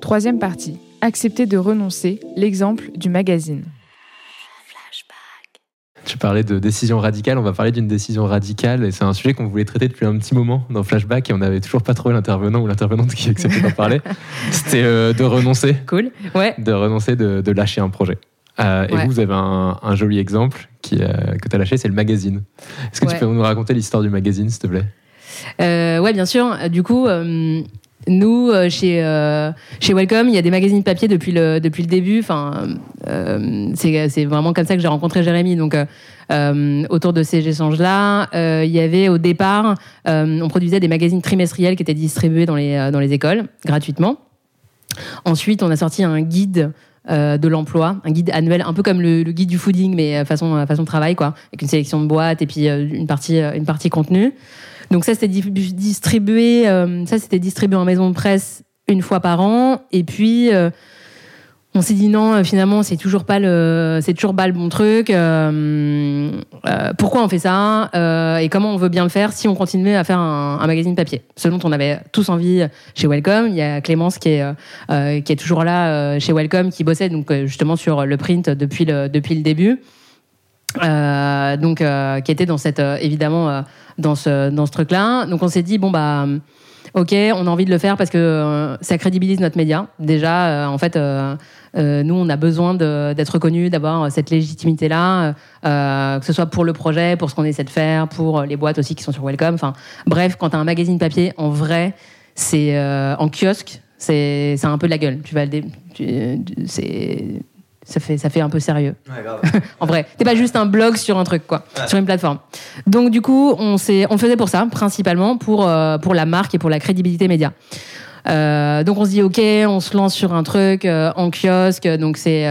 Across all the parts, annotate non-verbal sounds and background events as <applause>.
Troisième partie. Accepter de renoncer, l'exemple du magazine. Tu parlais de décision radicale, on va parler d'une décision radicale et c'est un sujet qu'on voulait traiter depuis un petit moment dans Flashback et on n'avait toujours pas trouvé l'intervenant ou l'intervenante qui acceptait d'en parler. <laughs> C'était euh, de renoncer. Cool, ouais. De renoncer, de, lâcher un projet. Euh, et vous, vous avez un, joli exemple qui, euh, que tu as lâché, c'est le magazine. Est-ce que tu peux nous raconter l'histoire du magazine, s'il te plaît? Ouais, bien sûr. Du coup, nous, euh, chez, euh, chez Welcome, il y a des magazines papier depuis le, depuis le début. Enfin, euh, c'est vraiment comme ça que j'ai rencontré Jérémy. Donc, autour de ces échanges-là, il y avait au départ, on produisait des magazines trimestriels qui étaient distribués dans les, dans les écoles gratuitement. Ensuite, on a sorti un guide de l'emploi, un guide annuel, un peu comme le, guide du fooding, mais façon, façon travail, quoi, avec une sélection de boîtes et puis une, partie, une partie contenu. Donc ça, c'était distribué, euh, ça c'était distribué en maison de presse une fois par an. Et puis euh, on s'est dit non, finalement c'est toujours pas le, c'est toujours pas le bon truc. Euh, pourquoi on fait ça et comment on veut bien le faire si on continuait à faire un, magazine papier Ce dont on avait tous envie chez Welcome. Il y a Clémence qui est qui est toujours là chez Welcome, qui bossait donc justement sur le print depuis le depuis le début. donc qui était dans cette évidemment dans ce, dans ce truc-là. Donc on s'est dit, bon, bah, ok, on a envie de le faire parce que euh, ça crédibilise notre média. Déjà, euh, en fait, euh, nous, on a besoin d'être reconnus, d'avoir cette légitimité-là, que ce soit pour le projet, pour ce qu'on essaie de faire, pour les boîtes aussi qui sont sur Welcome. Enfin, bref, quand tu as un magazine papier, en vrai, c'est en kiosque, c'est un peu de la gueule. Tu vas le ça fait, ça fait un peu sérieux. <laughs> en vrai, t'es pas juste un blog sur un truc, quoi, sur une plateforme. Donc, du coup, on, on faisait pour ça, principalement pour, euh, pour la marque et pour la crédibilité média. Euh, donc on se dit ok, on se lance sur un truc euh, en kiosque. Donc c'est,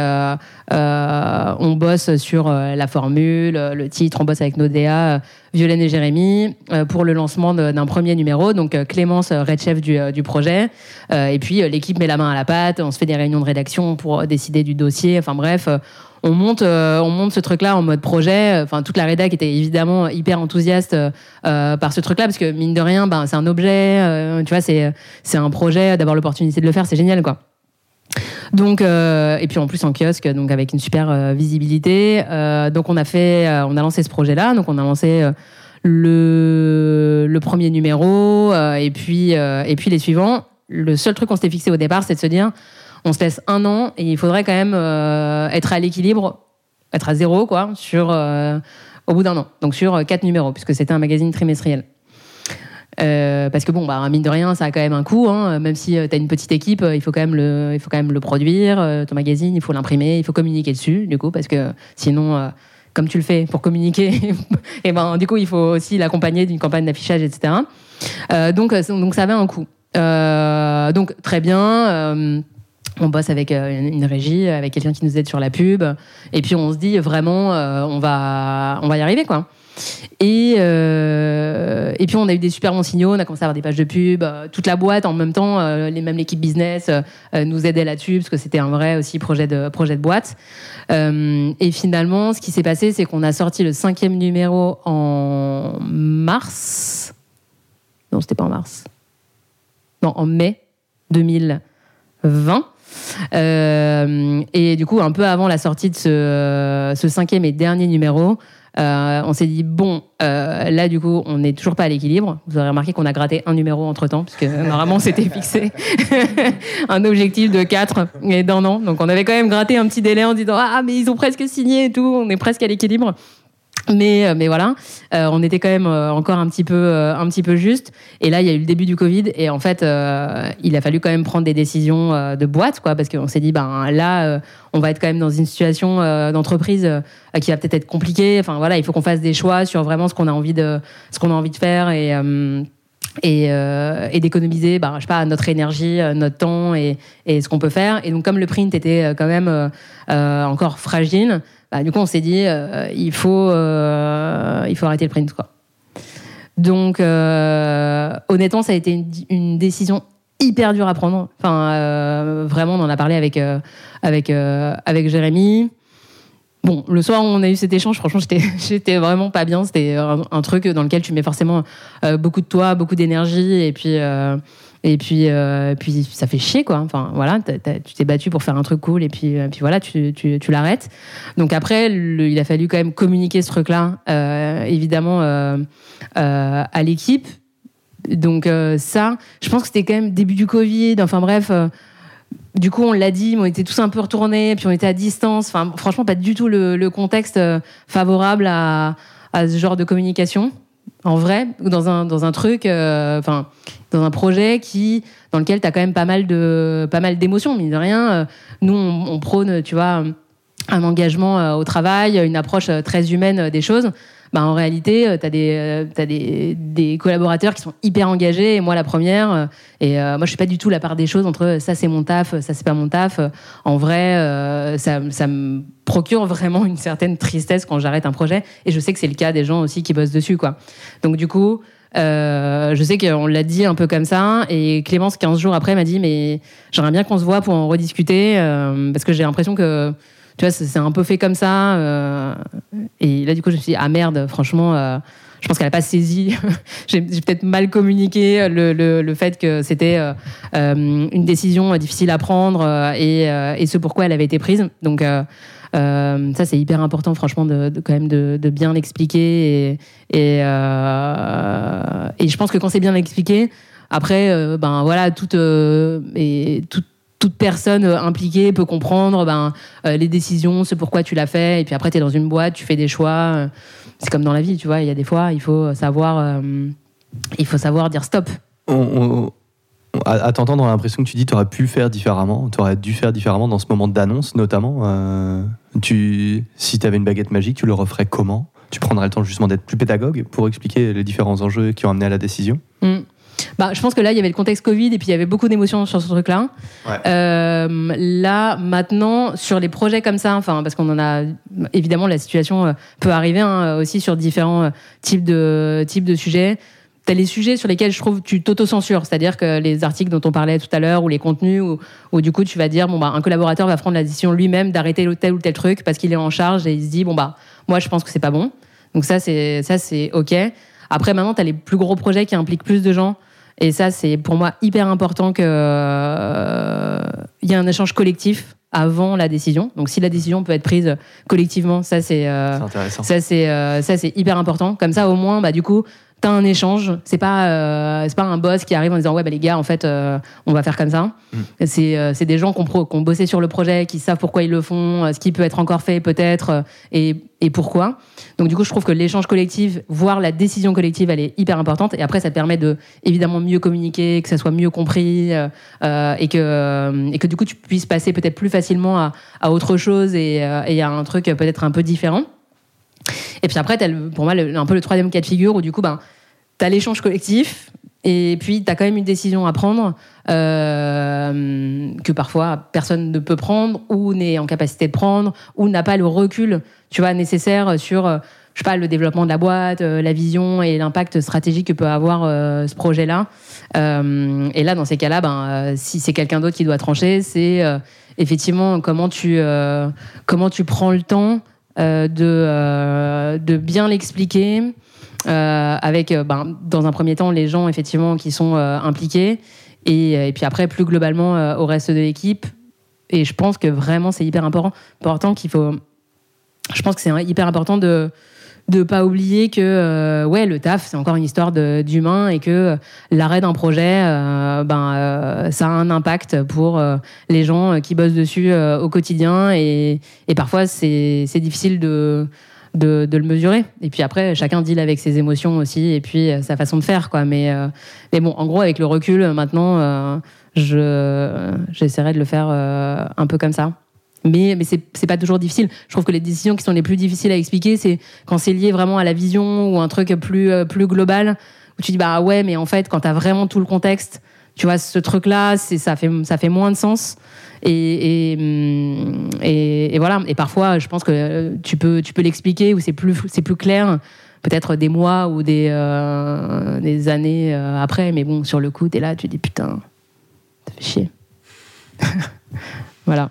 on bosse sur la formule, le titre, on bosse avec nos DA, Violaine et Jérémy, pour le lancement d'un premier numéro. Donc Clémence, red chef du, projet, et puis l'équipe met la main à la pâte. On se fait des réunions de rédaction pour décider du dossier. Enfin bref on monte, euh, on monte ce truc-là en mode projet. Enfin, toute la rédac était évidemment hyper enthousiaste euh, par ce truc-là parce que mine de rien, ben, c'est un objet. Euh, tu vois, c'est un projet. D'avoir l'opportunité de le faire, c'est génial, quoi. Donc, et puis en plus en kiosque, donc avec une super visibilité. donc on a fait, on a lancé ce projet-là. Donc on a lancé le, le premier numéro et puis et puis les suivants. Le seul truc qu'on s'était fixé au départ, c'est de se dire on se laisse un an et il faudrait quand même euh, être à l'équilibre, être à zéro, quoi, sur, euh, au bout d'un an. Donc sur euh, quatre numéros, puisque c'était un magazine trimestriel. Parce que bon, bah, mine de rien, ça a quand même un coût. Hein. Même si tu as une petite équipe, il faut quand même le, il faut quand même le produire. ton magazine, il faut l'imprimer, il faut communiquer dessus, du coup, parce que sinon, comme tu le fais pour communiquer, <laughs> et ben, du coup, il faut aussi l'accompagner d'une campagne d'affichage, etc. donc, donc, ça avait un coût. donc, très bien on bosse avec euh, une régie, avec quelqu'un qui nous aide sur la pub, et puis on se dit vraiment, euh, on va, on va y arriver quoi. Et, euh, et puis on a eu des super bons signaux, on a commencé à avoir des pages de pub, toute la boîte en même temps, les, même l'équipe business nous aidait là-dessus parce que c'était un vrai aussi projet de, projet de boîte. et finalement, ce qui s'est passé, c'est qu'on a sorti le cinquième numéro en mars. Non, c'était pas en mars. Non, en mai 2020. Euh, et du coup, un peu avant la sortie de ce, cinquième et dernier numéro, euh, on s'est dit bon, euh, là du coup, on n'est toujours pas à l'équilibre. Vous aurez remarqué qu'on a gratté un numéro entre temps, parce que normalement on s'était fixé <laughs> un objectif de 4 et d'un an. Donc on avait quand même gratté un petit délai en disant ah mais ils ont presque signé et tout, on est presque à l'équilibre. Mais, euh, mais voilà, euh, on était quand même euh, encore un petit peu, un petit peu juste. Et là, il y a eu le début du Covid. Et en fait, il a fallu quand même prendre des décisions de boîte, quoi, parce qu'on s'est dit, ben là, on va être quand même dans une situation d'entreprise qui va peut-être être compliquée. Enfin voilà, il faut qu'on fasse des choix sur vraiment ce qu'on a envie de, a envie de faire et et, et d'économiser, bah, je sais pas, notre énergie, notre temps et, et ce qu'on peut faire. Et donc, comme le print était quand même encore fragile, bah, du coup, on s'est dit, euh, il, faut, euh, il faut arrêter le print. Quoi. Donc, euh, honnêtement, ça a été une, décision hyper dure à prendre. Enfin, vraiment, on en a parlé avec, avec, avec Jérémy. Bon, le soir où on a eu cet échange, franchement, j'étais <laughs> vraiment pas bien. C'était un, truc dans lequel tu mets forcément beaucoup de toi, beaucoup d'énergie. Et puis, Et puis, euh, puis ça fait chier, quoi. Enfin, voilà, tu t'es battu pour faire un truc cool, et puis, euh, puis voilà, tu, tu, tu l'arrêtes. Donc après, il a fallu quand même communiquer ce truc-là, euh, évidemment, euh, euh, à l'équipe. Donc euh, ça, je pense que c'était quand même début du Covid. Enfin bref, euh, du coup, on l'a dit, mais on était tous un peu retournés, puis on était à distance. Enfin, franchement, pas du tout le, contexte euh, favorable à, ce genre de communication. En vrai, dans un, dans un truc, euh, enfin, dans un projet qui, dans lequel tu as quand même pas mal de pas mal d'émotions, mine de rien. Euh, nous, on, on prône, tu vois, un engagement au travail, une approche très humaine des choses. Bah, en réalité, tu as, des, euh, des, collaborateurs qui sont hyper engagés, et moi la première. euh, Et euh, moi, je suis pas du tout la part des choses entre euh, ça c'est mon taf, ça c'est pas mon taf. Euh, En vrai, euh, ça, me procure vraiment une certaine tristesse quand j'arrête un projet. Et je sais que c'est le cas des gens aussi qui bossent dessus. Quoi. Donc du coup, euh, je sais qu'on l'a dit un peu comme ça. Et Clémence, 15 jours après, m'a dit Mais j'aimerais bien qu'on se voit pour en rediscuter. euh, parce que j'ai l'impression que tu vois, c'est un peu fait comme ça. euh, et là, du coup, je me suis dit, ah merde, franchement, euh, je pense qu'elle n'a pas saisi. <laughs> J'ai peut-être mal communiqué le, le- fait que c'était euh, une décision difficile à prendre et, et ce pourquoi elle avait été prise. Donc, ça, c'est hyper important, franchement, de, quand même de, bien l'expliquer. Et, et, je pense que quand c'est bien expliqué, après, ben voilà, toute, et toute, toute personne euh, impliquée peut comprendre ben, euh, les décisions, ce pourquoi tu l'as fait. Et puis après, tu es dans une boîte, tu fais des choix. euh, C'est comme dans la vie, tu vois. Il y a des fois, il faut savoir, euh, il faut savoir dire stop. On- on- à t'entendre, on a l'impression que tu dis tu aurais pu faire différemment, tu aurais dû faire différemment dans ce moment d'annonce notamment. Euh, tu, si tu avais une baguette magique, tu le referais comment? Tu prendrais le temps justement d'être plus pédagogue pour expliquer les différents enjeux qui ont amené à la décision? Mm. Bah, je pense que là, il y avait le contexte Covid et puis il y avait beaucoup d'émotions sur ce truc-là. Ouais. Euh, là, maintenant, sur les projets comme ça, enfin, parce qu'on en a évidemment, la situation euh, peut arriver hein, aussi sur différents euh, types de types de sujets. T'as les sujets sur lesquels je trouve tu t'auto-censures, c'est-à-dire que les articles dont on parlait tout à l'heure ou les contenus où, où du coup tu vas dire bon bah un collaborateur va prendre la décision lui-même d'arrêter tel ou tel truc parce qu'il est en charge et il se dit bon bah moi je pense que c'est pas bon. Donc ça c'est ça c'est ok. Après maintenant tu as les plus gros projets qui impliquent plus de gens et ça c'est pour moi hyper important que euh, il y ait un échange collectif avant la décision. Donc si la décision peut être prise collectivement, ça c'est euh, ça, c'est euh, ça, c'est hyper important. Comme ça, au moins, bah, du coup, t'as un échange. C'est pas, euh, c'est pas un boss qui arrive en disant ouais, bah, les gars, en fait, euh, on va faire comme ça. Mm. C'est euh, c'est des gens qui ont, pro- qui ont bossé sur le projet, qui savent pourquoi ils le font, euh, ce qui peut être encore fait peut-être euh, et, et pourquoi. Donc, du coup, je trouve que l'échange collectif, voire la décision collective, elle est hyper importante. Et après, ça te permet de évidemment mieux communiquer, que ça soit mieux compris euh, et que et que du coup, tu puisses passer peut-être plus facilement à, à autre chose et, et à un truc peut-être un peu différent. Et puis après, t'as pour moi, le- un peu le troisième cas de figure où du coup, ben, tu as l'échange collectif et puis tu as quand même une décision à prendre euh, que parfois personne ne peut prendre ou n'est en capacité de prendre ou n'a pas le recul tu vois, nécessaire sur euh, je sais pas, le développement de la boîte, euh, la vision et l'impact stratégique que peut avoir ce projet-là. Et là, dans ces cas-là, ben, si c'est quelqu'un d'autre qui doit trancher, c'est effectivement comment tu, comment tu prends le temps de, euh, de bien l'expliquer euh, avec, euh, ben, dans un premier temps, les gens effectivement qui sont euh, impliqués et, puis après, plus globalement, euh, au reste de l'équipe. Et je pense que vraiment, c'est hyper important, important qu'il faut. Je pense que c'est hyper important de de pas oublier que euh, ouais le taf c'est encore une histoire d'humain et que euh, l'arrêt d'un projet euh, ben euh, ça a un impact pour euh, les gens qui bossent dessus au quotidien et, et parfois c'est difficile de, de de le mesurer. Et puis après chacun deal avec ses émotions aussi et puis sa façon de faire quoi. Mais mais bon en gros avec le recul maintenant je j'essaierai de le faire un peu comme ça mais, mais c'est c'est pas toujours difficile. Je trouve que les décisions qui sont les plus difficiles à expliquer, c'est quand c'est lié vraiment à la vision ou un truc plus, euh, plus global, où tu dis, bah ouais, mais en fait, quand tu as vraiment tout le contexte, tu vois, ce truc-là, c'est- ça fait, ça fait moins de sens. Et, et, hum, et, voilà. Et parfois, je pense que euh, tu peux, tu peux l'expliquer ou c'est plus, c'est plus clair, peut-être des mois ou des, euh, des années après. Mais bon, sur le coup, tu es là, tu dis, putain, ça fait chier. <laughs> voilà.